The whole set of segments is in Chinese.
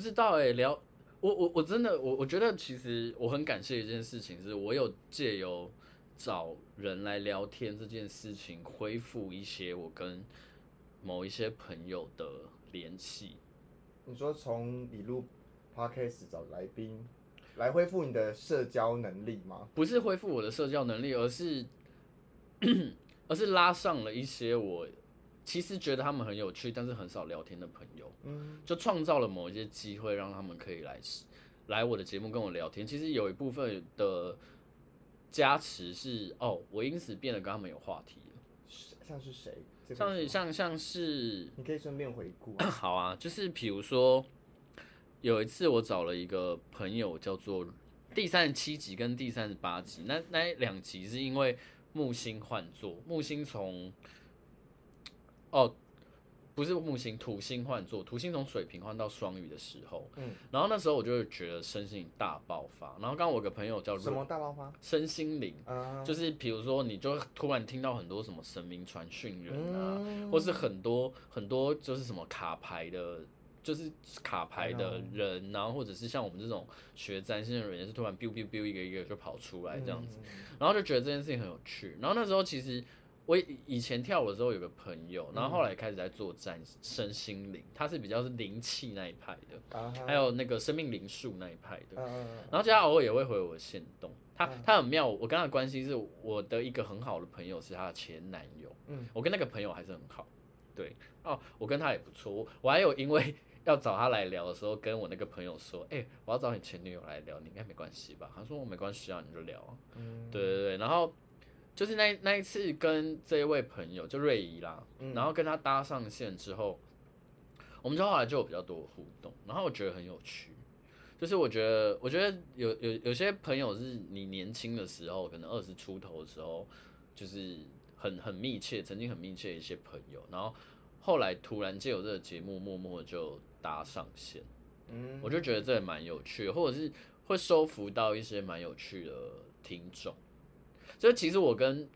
我不知道哎、欸，聊我我我真的我我觉得其实我很感谢一件事情，是我有借由找人来聊天这件事情，恢复一些我跟某一些朋友的联系。你说从你录 podcast 找来宾来恢复你的社交能力吗？不是恢复我的社交能力，而是 而是拉上了一些我。其实觉得他们很有趣，但是很少聊天的朋友，嗯，就创造了某一些机会，让他们可以来来我的节目跟我聊天。其实有一部分的加持是哦，我因此变得跟他们有话题了。像是谁？像是像像是，你可以顺便回顾啊。好啊，就是比如说有一次我找了一个朋友，叫做第三十七集跟第三十八集，那那两集是因为木星换座，木星从。哦，不是木星，土星换座，土星从水瓶换到双鱼的时候，嗯，然后那时候我就会觉得身心大爆发。然后刚刚我有个朋友叫什么大爆发？身心灵，啊、就是比如说你就突然听到很多什么神明传讯人啊，嗯、或是很多很多就是什么卡牌的，就是卡牌的人，嗯、然后或者是像我们这种学占星的人，也是突然 biu biu biu 一个一个就跑出来这样子，嗯、然后就觉得这件事情很有趣。然后那时候其实。我以前跳舞的时候有个朋友，然后后来开始在做占身心灵，他是比较是灵气那一派的，还有那个生命灵数那一派的。然后他偶尔也会回我的限动，他他很妙，我跟他的关系是我的一个很好的朋友是他的前男友，我跟那个朋友还是很好，对哦，我跟他也不错，我还有因为 要找他来聊的时候，跟我那个朋友说，哎，我要找你前女友来聊，你应该没关系吧？他说我没关系啊，你就聊啊，对对对，然后。就是那那一次跟这一位朋友就瑞怡啦，嗯、然后跟他搭上线之后，我们就后来就有比较多的互动，然后我觉得很有趣。就是我觉得，我觉得有有有些朋友是你年轻的时候，可能二十出头的时候，就是很很密切，曾经很密切的一些朋友，然后后来突然借由这个节目，默默就搭上线。嗯，我就觉得这也蛮有趣的，或者是会收服到一些蛮有趣的听众。就其实我跟，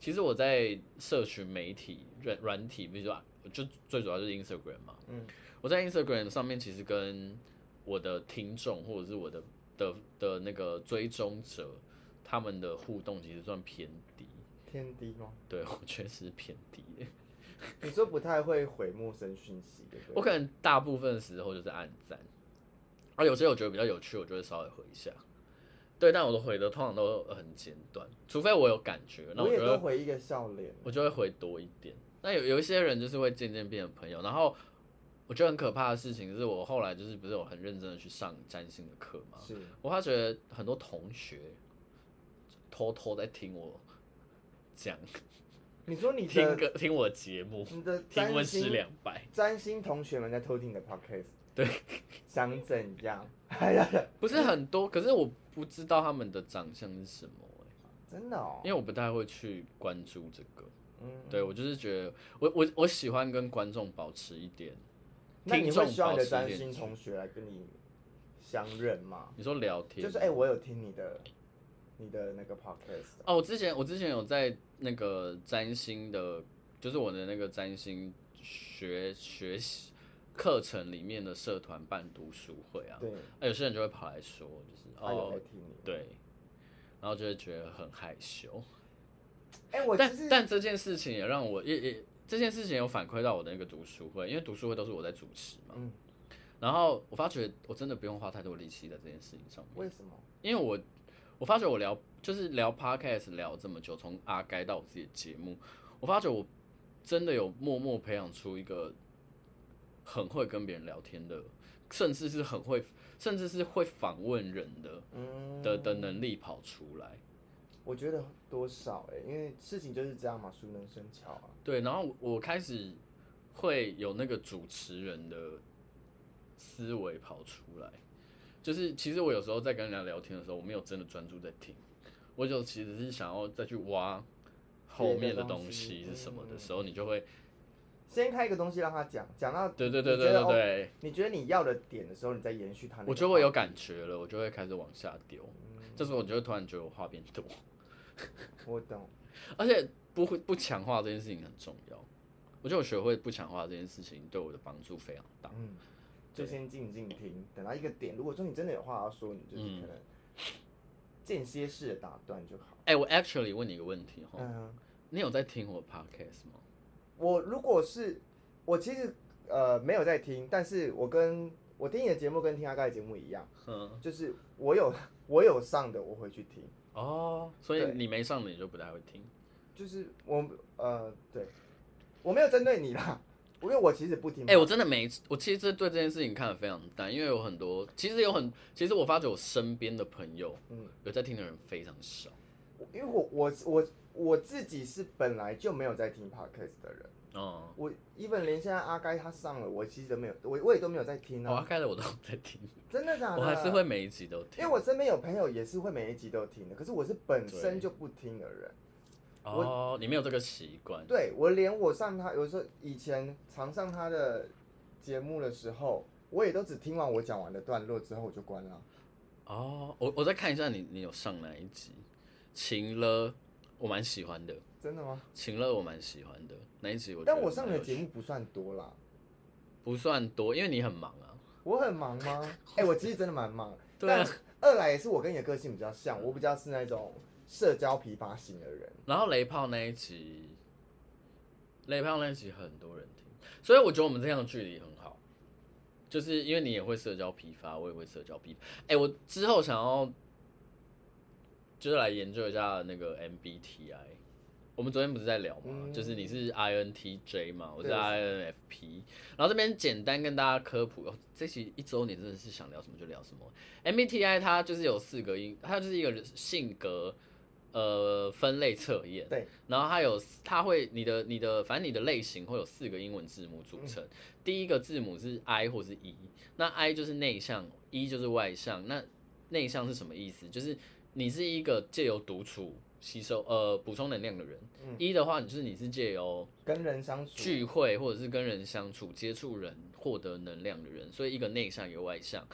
其实我在社群媒体软软体，比如说就最主要就是 Instagram 嘛，嗯，我在 Instagram 上面其实跟我的听众或者是我的的的那个追踪者，他们的互动其实算偏低，偏低吗？对，我确实偏低。你说不太会回陌生讯息，对不对？我可能大部分时候就是按赞，而有些我觉得比较有趣，我就会稍微回一下。对，但我的回的通常都很简短，除非我有感觉，那我，我也都回一个笑脸，我就会回多一点。那有有一些人就是会渐渐变成朋友，然后我觉得很可怕的事情是我后来就是不是有很认真的去上占星的课嘛？是我发觉很多同学偷偷在听我讲，你说你听歌听我节目，你的听温是两百，占星同学们在偷听你的 podcast，对，想怎样？不是很多，可是我。不知道他们的长相是什么真的哦，因为我不太会去关注这个，嗯，对我就是觉得我我我喜欢跟观众保持一点，那你会需要你的占星同学来跟你相认吗？你说聊天，就是哎、欸，我有听你的你的那个 podcast 哦，我之前我之前有在那个占星的，就是我的那个占星学学习。课程里面的社团办读书会啊，对，有些人就会跑来说，就是哦，对，然后就会觉得很害羞。哎，我但但这件事情也让我也也这件事情有反馈到我的那个读书会，因为读书会都是我在主持嘛，嗯，然后我发觉我真的不用花太多力气在这件事情上面。为什么？因为我我发觉我聊就是聊 podcast 聊这么久，从阿该到我自己的节目，我发觉我真的有默默培养出一个。很会跟别人聊天的，甚至是很会，甚至是会访问人的，嗯、的的能力跑出来。我觉得多少哎、欸，因为事情就是这样嘛，熟能生巧啊。对，然后我开始会有那个主持人的思维跑出来，就是其实我有时候在跟人家聊天的时候，我没有真的专注在听，我就其实是想要再去挖后面的东西是什么的时候，你就会。先开一个东西让他讲，讲到对对对对对对，哦，你觉得你要的点的时候，你再延续他。我觉得我有感觉了，我就会开始往下丢。嗯，这时候我就会突然觉得我话变多。我懂，而且不会不强化这件事情很重要。我觉得我学会不强化这件事情对我的帮助非常大。嗯，就先静静听，等到一个点，如果说你真的有话要说，你就是可能间歇式的打断就好。哎、欸，我 actually 问你一个问题哈，嗯，你有在听我 podcast 吗？我如果是我其实呃没有在听，但是我跟我听你的节目跟听阿盖的节目一样，嗯，就是我有 我有上的我会去听。哦，所以你没上的你就不太会听。就是我呃，对，我没有针对你啦，因为我其实不听。哎、欸，我真的没，我其实对这件事情看得非常淡，因为有很多，其实有很，其实我发觉我身边的朋友，嗯，有在听的人非常少。因为我我我我自己是本来就没有在听 podcast 的人。哦，我 even 连现在阿该他上了，我其实都没有，我我也都没有在听啊。哦、阿该的我都在听，真的假的？我还是会每一集都听，因为我身边有朋友也是会每一集都听的，可是我是本身就不听的人。哦，你没有这个习惯。对，我连我上他有时候以前常上他的节目的时候，我也都只听完我讲完的段落之后我就关了。哦，我我再看一下你你有上哪一集？情勒，我蛮喜欢的。真的吗？晴乐我蛮喜欢的，那一集我？但我上的节目不算多啦，不算多，因为你很忙啊。我很忙吗？哎、欸，我其实真的蛮忙。对啊。二来也是我跟你的个性比较像，我比较是那种社交疲乏型的人。然后雷炮那一集，雷炮那一集很多人听，所以我觉得我们这样的距离很好，就是因为你也会社交疲乏，我也会社交疲乏。哎、欸，我之后想要就是来研究一下那个 MBTI。我们昨天不是在聊吗？嗯、就是你是 INTJ 嘛，我是 INFP。然后这边简单跟大家科普，哦、这期一周年真的是想聊什么就聊什么。MBTI 它就是有四个音，它就是一个性格呃分类测验。对。然后它有，它会你的你的反正你的类型会有四个英文字母组成。嗯、第一个字母是 I 或是 E，那 I 就是内向，E 就是外向。那内向是什么意思？就是你是一个借由独处。吸收呃补充能量的人，一、嗯、的话，你就是你是借由跟人相处聚会或者是跟人相处接触人获得能量的人，所以一个内向一个外向，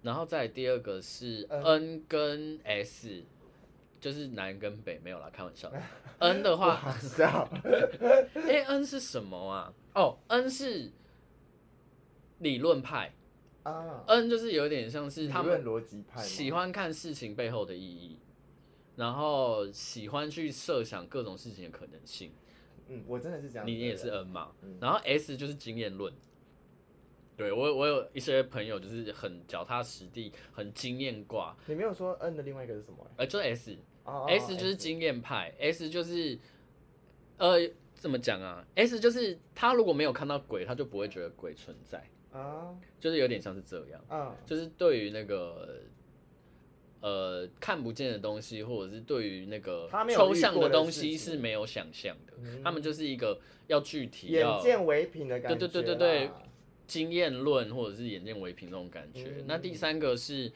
然后再第二个是 N 跟 S，、嗯、就是南跟北没有啦，开玩笑。N 的话，哎、欸、N 是什么啊？哦、oh,，N 是理论派啊，N 就是有点像是他们逻辑派，喜欢看事情背后的意义。然后喜欢去设想各种事情的可能性，嗯，我真的是这样。你也是 N 嘛？嗯、然后 S 就是经验论，对我我有一些朋友就是很脚踏实地，很经验挂。你没有说 N 的另外一个是什么？呃，就是 S，S、就是经验派 S 就是呃怎么讲啊？S 就是他如果没有看到鬼，他就不会觉得鬼存在啊，就是有点像是这样，嗯，就是对于那个。呃，看不见的东西，或者是对于那个抽象的东西是没有想象的，他，们就是一个要具体、眼见为凭的感觉。对对对对对，经验论或者是眼见为凭那种感觉。嗯、那第三个是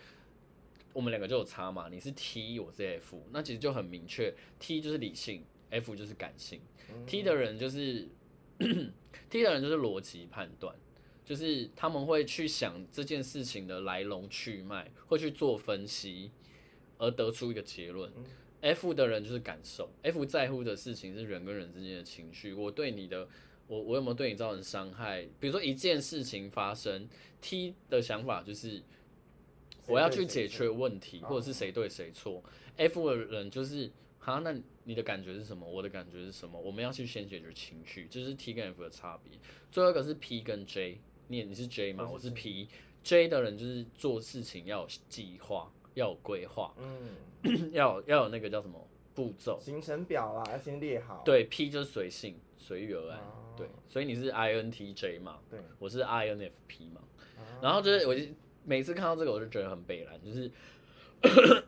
我们两个就有差嘛？你是 T，我是 F，那其实就很明确，T 就是理性，F 就是感性。嗯、T 的人就是 T 的人就是逻辑判断。就是他们会去想这件事情的来龙去脉，会去做分析，而得出一个结论。嗯、F 的人就是感受，F 在乎的事情是人跟人之间的情绪。我对你的，我我有没有对你造成伤害？比如说一件事情发生，T 的想法就是我要去解决问题，或者是谁对谁错。哦、F 的人就是，哈，那你的感觉是什么？我的感觉是什么？我们要去先解决情绪，这、就是 T 跟 F 的差别。最后一个是 P 跟 J。你你是 J 吗？我是 P，J 的人就是做事情要有计划，要有规划，嗯，要有要有那个叫什么步骤，行程表啦，要先列好。对，P 就是随性随遇而安，哦、对，所以你是 INTJ 嘛？对，我是 INFP 嘛。哦、然后就是我就每次看到这个，我就觉得很北烂，就是，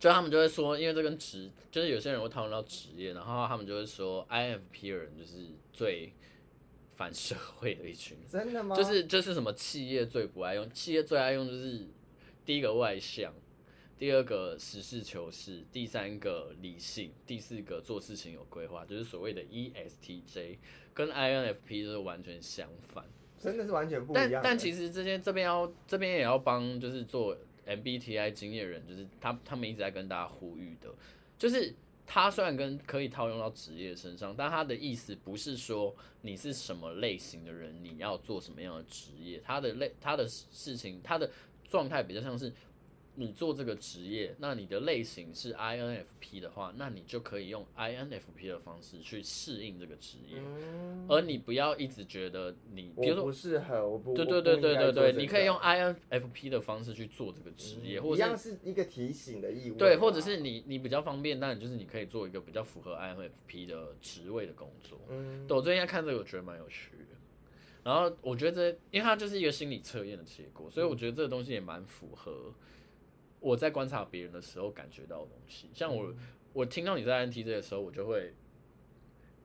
就他们就会说，因为这跟职，就是有些人会讨论到职业，然后他们就会说 INFP 的人就是最。反社会的一群，真的吗？就是就是什么企业最不爱用，企业最爱用就是第一个外向，第二个实事求是，第三个理性，第四个做事情有规划，就是所谓的 ESTJ，跟 INFP 就是完全相反，真的是完全不一样。但但其实这些这边要这边也要帮，就是做 MBTI 经验人，就是他他们一直在跟大家呼吁的，就是它虽然跟可以套用到职业身上，但它的意思不是说你是什么类型的人，你要做什么样的职业。它的类，它的事情，它的状态比较像是。你做这个职业，那你的类型是 INFP 的话，那你就可以用 INFP 的方式去适应这个职业，嗯、而你不要一直觉得你，比如说不适合，我不对对对对对对，你可以用 INFP 的方式去做这个职业，嗯、或者一样是一个提醒的意味，对，或者是你你比较方便，但就是你可以做一个比较符合 INFP 的职位的工作。嗯，对，我最近在看这个，我觉得蛮有趣的。然后我觉得这，因为它就是一个心理测验的结果，所以我觉得这个东西也蛮符合。我在观察别人的时候感觉到的东西，像我，我听到你在 INTJ 的时候，我就会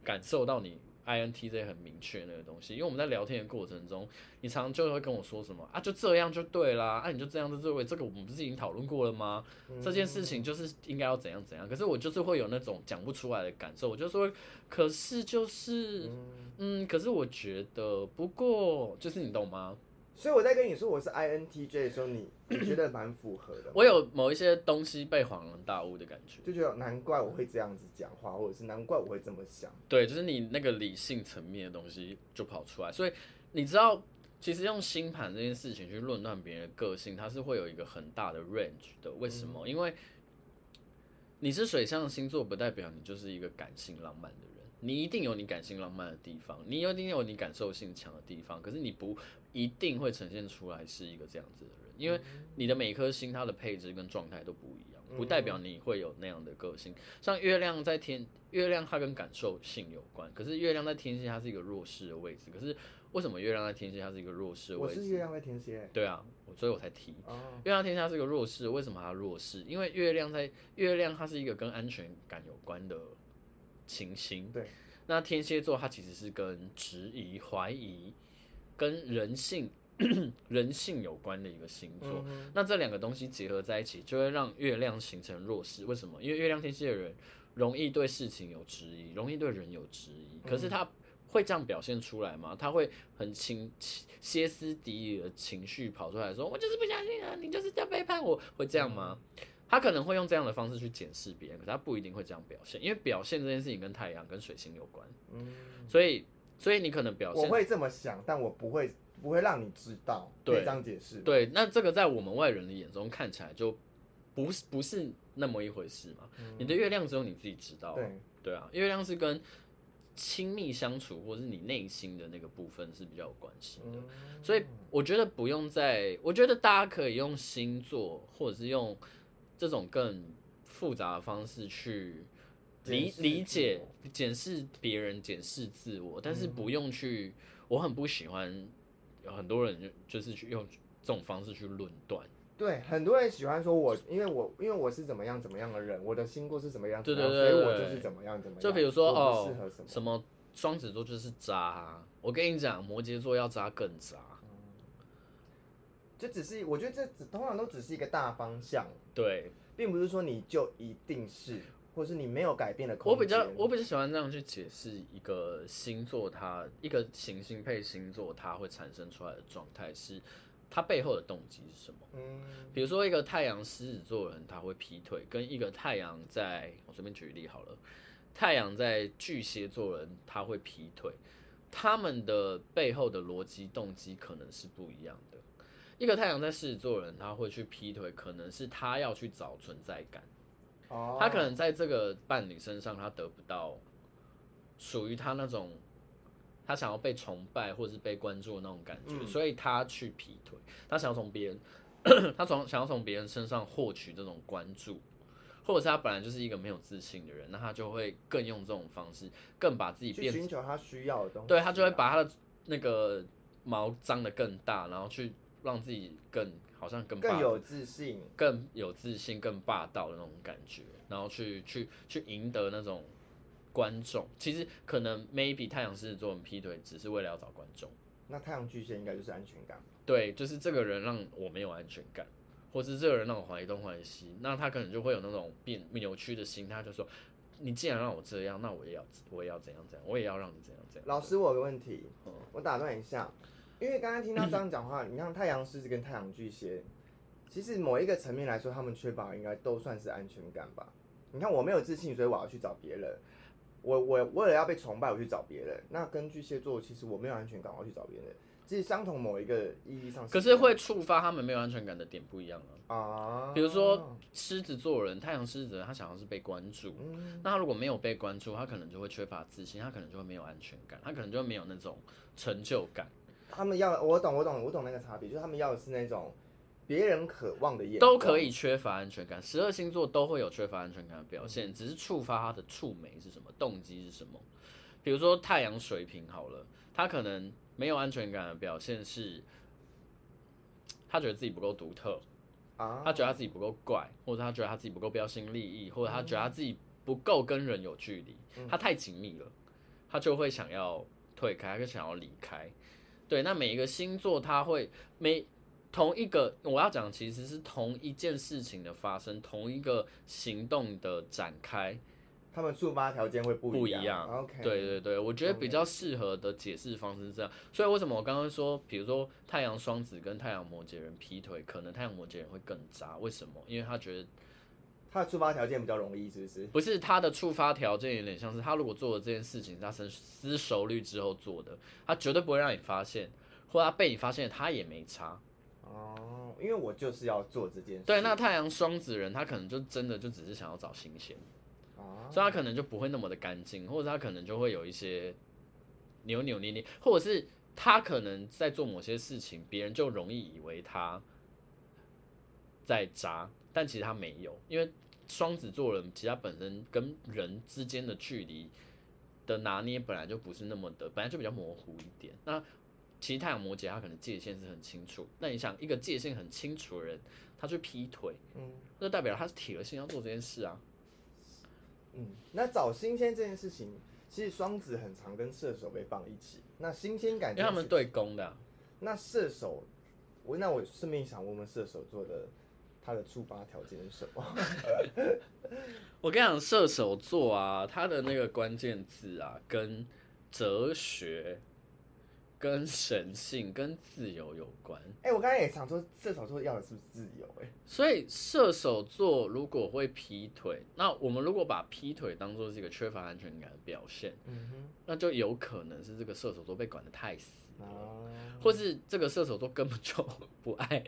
感受到你 INTJ 很明确那个东西。因为我们在聊天的过程中，你常常就会跟我说什么啊，就这样就对啦，啊，你就这样就对，这个我们不是已经讨论过了吗？这件事情就是应该要怎样怎样。可是我就是会有那种讲不出来的感受，我就说，可是就是，嗯，可是我觉得，不过就是你懂吗？所以我在跟你说我是 INTJ 的时候，你你觉得蛮符合的。我有某一些东西被恍然大悟的感觉，就觉得难怪我会这样子讲话，或者是难怪我会这么想。对，就是你那个理性层面的东西就跑出来。所以你知道，其实用星盘这件事情去论断别人的个性，它是会有一个很大的 range 的。为什么？嗯、因为你是水象星座，不代表你就是一个感性浪漫的人。你一定有你感性浪漫的地方，你一定有你感受性强的地方，可是你不一定会呈现出来是一个这样子的人，因为你的每颗星它的配置跟状态都不一样，不代表你会有那样的个性。像月亮在天，月亮它跟感受性有关，可是月亮在天蝎它是一个弱势的位置，可是为什么月亮在天蝎它是一个弱势的位置？我是月亮在天蝎。对啊，所以我才提。月亮天蝎是一个弱势，为什么它弱势？因为月亮在月亮它是一个跟安全感有关的情形。对。那天蝎座它其实是跟质疑、怀疑、跟人性、人性有关的一个星座。嗯、那这两个东西结合在一起，就会让月亮形成弱势。为什么？因为月亮天蝎的人容易对事情有质疑，容易对人有质疑。可是他会这样表现出来吗？他会很情歇斯底里的情绪跑出来说：“我就是不相信啊，你就是在背叛我。”会这样吗？嗯他可能会用这样的方式去检视别人，可他不一定会这样表现，因为表现这件事情跟太阳、跟水星有关。嗯，所以，所以你可能表现，我会这么想，但我不会，不会让你知道。对，这样解释。对，那这个在我们外人的眼中看起来就不是不是那么一回事嘛。嗯，你的月亮只有你自己知道。对，对啊，月亮是跟亲密相处或者是你内心的那个部分是比较有关系的。嗯，所以我觉得不用再，我觉得大家可以用星座或者是用。这种更复杂的方式去理理解、检视别人、检视自我，但是不用去。我很不喜欢有很多人就就是去用这种方式去论断。对，很多人喜欢说我，因为我因为我是怎么样怎么样的人，我的星座是怎么样，对对对，所以我就是怎么样怎么样。就比如说哦，什么双子座就是渣啊，我跟你讲，摩羯座要渣更渣。就只是，我觉得这只通常都只是一个大方向，对，并不是说你就一定是，或是你没有改变的空间。我比较我比较喜欢这样去解释一个星座它，它一个行星配星座，它会产生出来的状态是它背后的动机是什么？嗯，比如说一个太阳狮子座人他会劈腿，跟一个太阳在我随便举例好了，太阳在巨蟹座人他会劈腿，他们的背后的逻辑动机可能是不一样的。一个太阳在狮子座的人，他会去劈腿，可能是他要去找存在感。Oh. 他可能在这个伴侣身上，他得不到属于他那种他想要被崇拜或是被关注的那种感觉，嗯、所以他去劈腿。他想要从别人，他从想要从别人身上获取这种关注，或者是他本来就是一个没有自信的人，那他就会更用这种方式，更把自己变成寻求他需要的东西、啊。对，他就会把他的那个毛张得更大，然后去。让自己更好像更更有自信，更有自信，更霸道的那种感觉，然后去去去赢得那种观众。其实可能 maybe 太阳狮子座劈腿，只是为了要找观众。那太阳巨蟹应该就是安全感。对，就是这个人让我没有安全感，或是这个人让我怀疑东怀疑西，那他可能就会有那种变扭曲的心，他就说：你既然让我这样，那我也要我也要怎样怎样，我也要让你怎样怎样。老师，我有个问题，嗯、我打断一下。因为刚刚听到这样讲话，你看太阳狮子跟太阳巨蟹，其实某一个层面来说，他们缺乏应该都算是安全感吧？你看我没有自信，所以我要去找别人。我我为了要被崇拜，我去找别人。那跟巨蟹座，其实我没有安全感，我要去找别人。其实相同某一个意义上，可是会触发他们没有安全感的点不一样啊。啊，比如说狮子座人，太阳狮子人，他想要是被关注。嗯，那他如果没有被关注，他可能就会缺乏自信，他可能就会没有安全感，他可能就会没有那种成就感。他们要，我懂，我懂，我懂那个差别，就是他们要的是那种别人渴望的眼光。都可以缺乏安全感，十二星座都会有缺乏安全感的表现，只是触发他的触媒是什么，动机是什么。比如说太阳水瓶好了，他可能。没有安全感的表现是，他觉得自己不够独特，啊，他觉得他自己不够怪，或者他觉得他自己不够标新立异，或者他觉得他自己不够跟人有距离，他太紧密了，他就会想要退开，他就想要离开。对，那每一个星座它会每同一个我要讲其实是同一件事情的发生，同一个行动的展开。他们触发条件会不一样，不一样。OK，对对对，我觉得比较适合的解释方式是这样。所以为什么我刚刚说，比如说太阳双子跟太阳摩羯人劈腿，可能太阳摩羯人会更渣？为什么？因为他觉得他的触发条件比较容易，是不是？不是，他的触发条件有点像是他如果做了这件事情，他深思熟虑之后做的，他绝对不会让你发现，或者他被你发现，他也没差。哦，因为我就是要做这件事。对，那太阳双子人，他可能就真的就只是想要找新鲜。所以他可能就不会那么的干净，或者他可能就会有一些扭扭捏捏，或者是他可能在做某些事情，别人就容易以为他在渣，但其实他没有，因为双子座人其实他本身跟人之间的距离的拿捏本来就不是那么的，本来就比较模糊一点。那其实太阳摩羯他可能界限是很清楚，那你想一个界限很清楚的人，他去劈腿，嗯，那代表他是铁了心要做这件事啊。嗯，那找新鲜这件事情，其实双子很常跟射手被放一起。那新鲜感，因为他们对攻的啊。那射手，我那我顺便想问问射手座的，他的触发条件是什么？我跟你讲，射手座啊，他的那个关键字啊，跟哲学。跟神性、跟自由有关。哎、欸，我刚才也想说，射手座要的是不是自由？哎，所以射手座如果会劈腿，那我们如果把劈腿当做是一个缺乏安全感的表现，嗯哼，那就有可能是这个射手座被管得太死了，哦、或是这个射手座根本就不爱。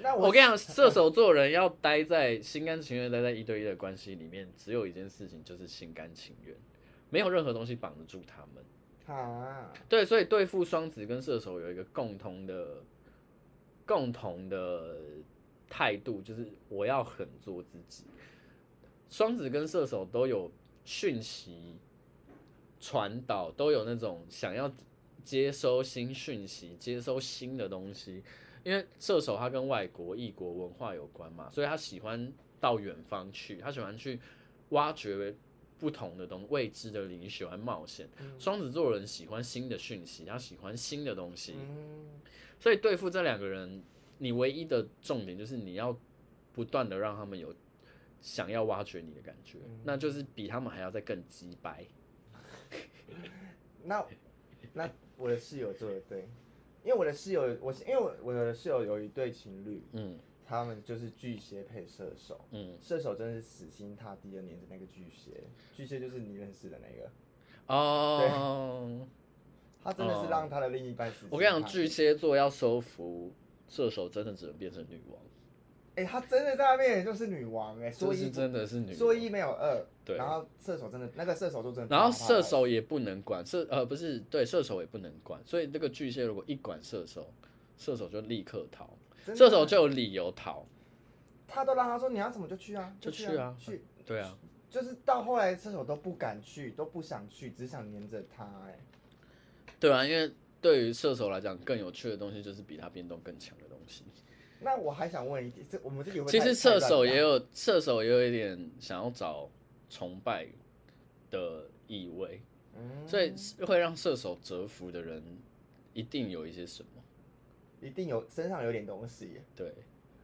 那我，我跟你讲，射手座人要待在心甘情愿待在一对一的关系里面，只有一件事情就是心甘情愿，没有任何东西绑得住他们。啊，对，所以对付双子跟射手有一个共同的、共同的态度，就是我要狠做自己。双子跟射手都有讯息传导，都有那种想要接收新讯息、接收新的东西。因为射手他跟外国异国文化有关嘛，所以他喜欢到远方去，他喜欢去挖掘。不同的东未知的领域，喜欢冒险。双子座人喜欢新的讯息，他喜欢新的东西。所以对付这两个人，你唯一的重点就是你要不断的让他们有想要挖掘你的感觉，那就是比他们还要再更鸡掰。那那我的室友做的对，因为我的室友，我因为我我的室友有一对情侣，嗯。他们就是巨蟹配射手，嗯，射手真的是死心塌地的黏着那个巨蟹，巨蟹就是你认识的那个，哦，对，他真的是让他的另一半死心塌地。我跟你讲，巨蟹座要收服射手，真的只能变成女王。哎、欸，他真的在那边也就是女王哎、欸，说一真的是女王，说一没有二，对。然后射手真的那个射手就真的，然后射手也不能管射，呃，不是，对，射手也不能管，所以这个巨蟹如果一管射手，射手就立刻逃。射手就有理由逃，他都让他说，你要怎么就去啊，就去啊，去，对啊，就是到后来射手都不敢去，都不想去，只想黏着他，哎，对啊，因为对于射手来讲，更有趣的东西就是比他变动更强的东西。那我还想问一点，这我们这里会其实射手也有射手也有一点想要找崇拜的意味，嗯，所以会让射手折服的人一定有一些什么。一定有身上有点东西，对，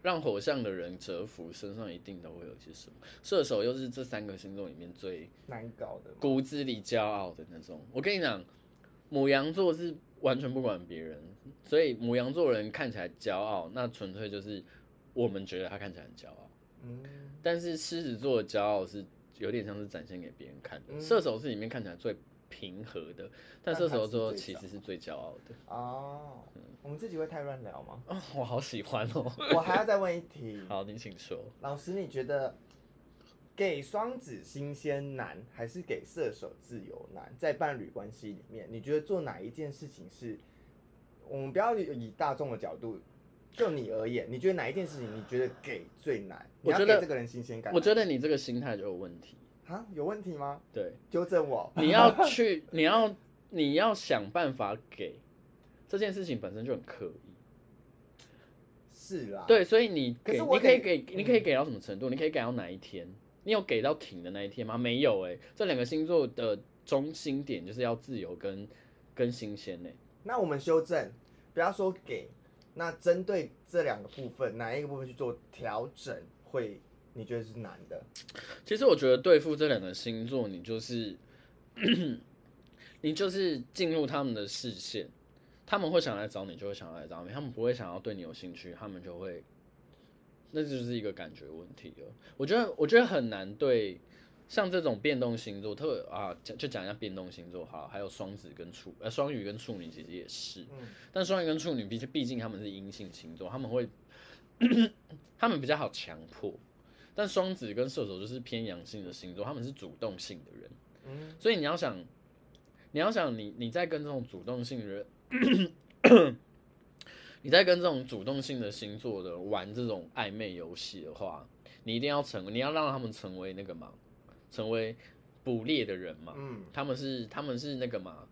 让火象的人折服，身上一定都会有一些什么。射手又是这三个星座里面最难搞的，骨子里骄傲的那种。我跟你讲，母羊座是完全不管别人，所以母羊座人看起来骄傲，那纯粹就是我们觉得他看起来很骄傲。嗯，但是狮子座的骄傲是有点像是展现给别人看的。嗯、射手是里面看起来最平和的，但射手座其实是最骄傲的。哦，嗯、我们自己会太乱聊吗？哦，我好喜欢哦。我还要再问一题。好，你请说。老师，你觉得给双子新鲜难，还是给射手自由难？在伴侣关系里面，你觉得做哪一件事情是？我们不要以大众的角度，就你而言，你觉得哪一件事情你觉得给最难？我觉得这个人新鲜感。我觉得你这个心态就有问题。啊，有问题吗？对，纠正我。你要去，你要，你要想办法给这件事情本身就很刻意。是啦。对，所以你给，你可以给，你可以给到什么程度？你可以给到哪一天？你有给到停的那一天吗？没有哎。这两个星座的中心点就是要自由跟跟新鲜呢。那我们修正，不要说给，那针对这两个部分，哪一个部分去做调整会？你觉得是难的？其实我觉得对付这两个星座，你就是，你就是进入他们的视线，他们会想来找你，就会想来找你，他们不会想要对你有兴趣，他们就会，那就是一个感觉问题了。我觉得，我觉得很难对像这种变动星座，特啊，讲就讲一下变动星座哈，还有双子跟处，呃，双鱼跟处女其实也是，嗯，但双鱼跟处女毕竟毕竟他们是阴性星座，他们会，他们比较好强迫。但双子跟射手就是偏阳性的星座，他们是主动性的人，嗯，所以你要想，你要想你你在跟这种主动性的人，你在跟这种主动性的星座的玩这种暧昧游戏的话，你一定要成，你要让他们成为那个嘛，成为捕猎的人嘛，嗯，他们是他们是那个嘛，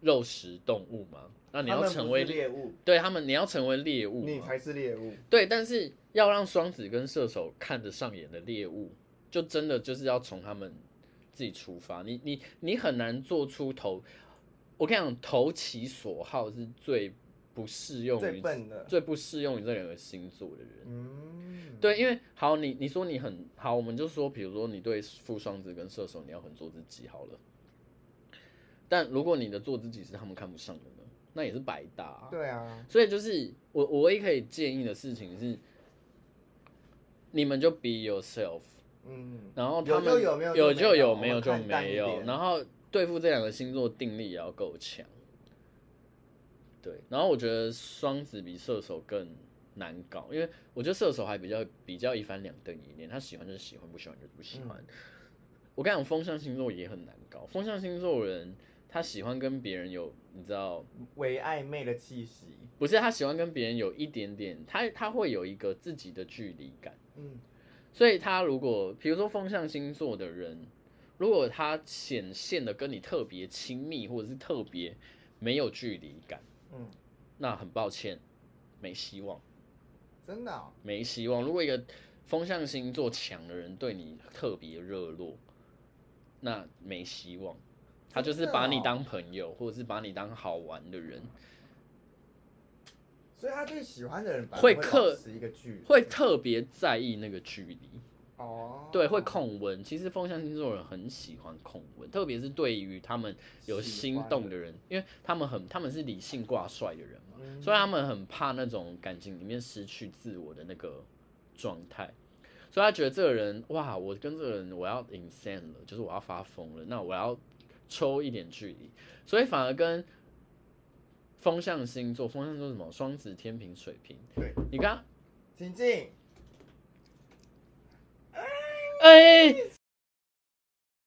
肉食动物嘛。那你要成为猎物，对他们，你要成为猎物，你才是猎物。对，但是要让双子跟射手看得上眼的猎物，就真的就是要从他们自己出发。你你你很难做出投，我跟你讲，投其所好是最不适用于最笨的，最不适用于这两个星座的人。嗯，对，因为好，你你说你很好，我们就说，比如说你对付双子跟射手，你要很做自己好了。但如果你的做自己是他们看不上的呢。那也是白搭啊。对啊，所以就是我我唯一可以建议的事情是，你们就 be yourself，嗯，然后他们有就有，没有，有就有，没有就没有，然后对付这两个星座定力也要够强，对，然后我觉得双子比射手更难搞，因为我觉得射手还比较比较一翻两瞪一点，他喜欢就是喜欢，不喜欢就是不喜欢。嗯、我跟你讲，风象星座也很难搞，风象星座人。他喜欢跟别人有，你知道，微暧昧的气息。不是，他喜欢跟别人有一点点，他他会有一个自己的距离感。嗯，所以他如果，比如说风象星座的人，如果他显现的跟你特别亲密，或者是特别没有距离感，嗯，那很抱歉，没希望。真的哦？没希望。如果一个风象星座强的人对你特别热络，那没希望。他就是把你当朋友，或者是把你当好玩的人，所以他对喜欢的人会刻一个距离，会特别在意那个距离。哦，对，会控温。其实风象星座人很喜欢控温，特别是对于他们有心动的人，因为他们很他们是理性挂帅的人嘛，所以他们很怕那种感情里面失去自我的那个状态，所以他觉得这个人哇，我跟这个人我要 insane 了，就是我要发疯了，那我要。抽一点距离，所以反而跟风象星座，风象星座什么？双子、天平、水瓶。对，你看，请进。哎.